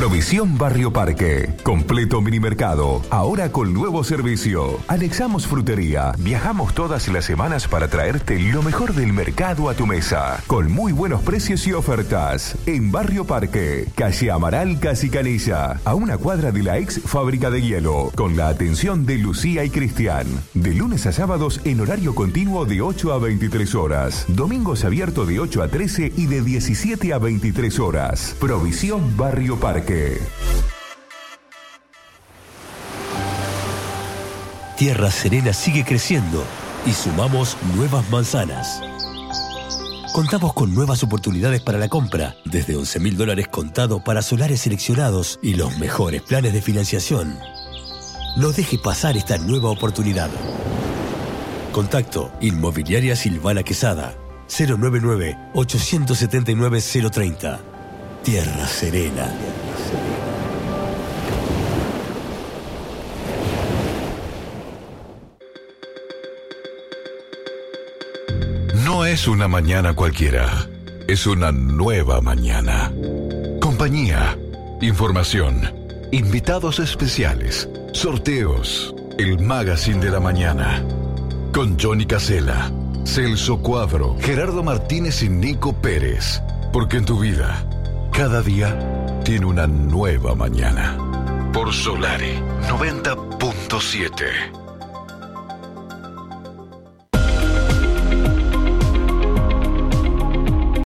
Provisión Barrio Parque. Completo mini mercado. Ahora con nuevo servicio. Anexamos frutería. Viajamos todas las semanas para traerte lo mejor del mercado a tu mesa. Con muy buenos precios y ofertas. En Barrio Parque. Calle Amaral Casi Canilla. A una cuadra de la ex fábrica de hielo. Con la atención de Lucía y Cristian. De lunes a sábados en horario continuo de 8 a 23 horas. Domingos abierto de 8 a 13 y de 17 a 23 horas. Provisión Barrio Parque. Tierra Serena sigue creciendo y sumamos nuevas manzanas. Contamos con nuevas oportunidades para la compra, desde 11 mil dólares contado para solares seleccionados y los mejores planes de financiación. No deje pasar esta nueva oportunidad. Contacto Inmobiliaria Silvana Quesada 099-879-030. Tierra Serena. No es una mañana cualquiera, es una nueva mañana. Compañía, información, invitados especiales, sorteos, el magazine de la mañana. Con Johnny Casella, Celso Cuadro, Gerardo Martínez y Nico Pérez. Porque en tu vida, cada día tiene una nueva mañana. Por Solari 90.7.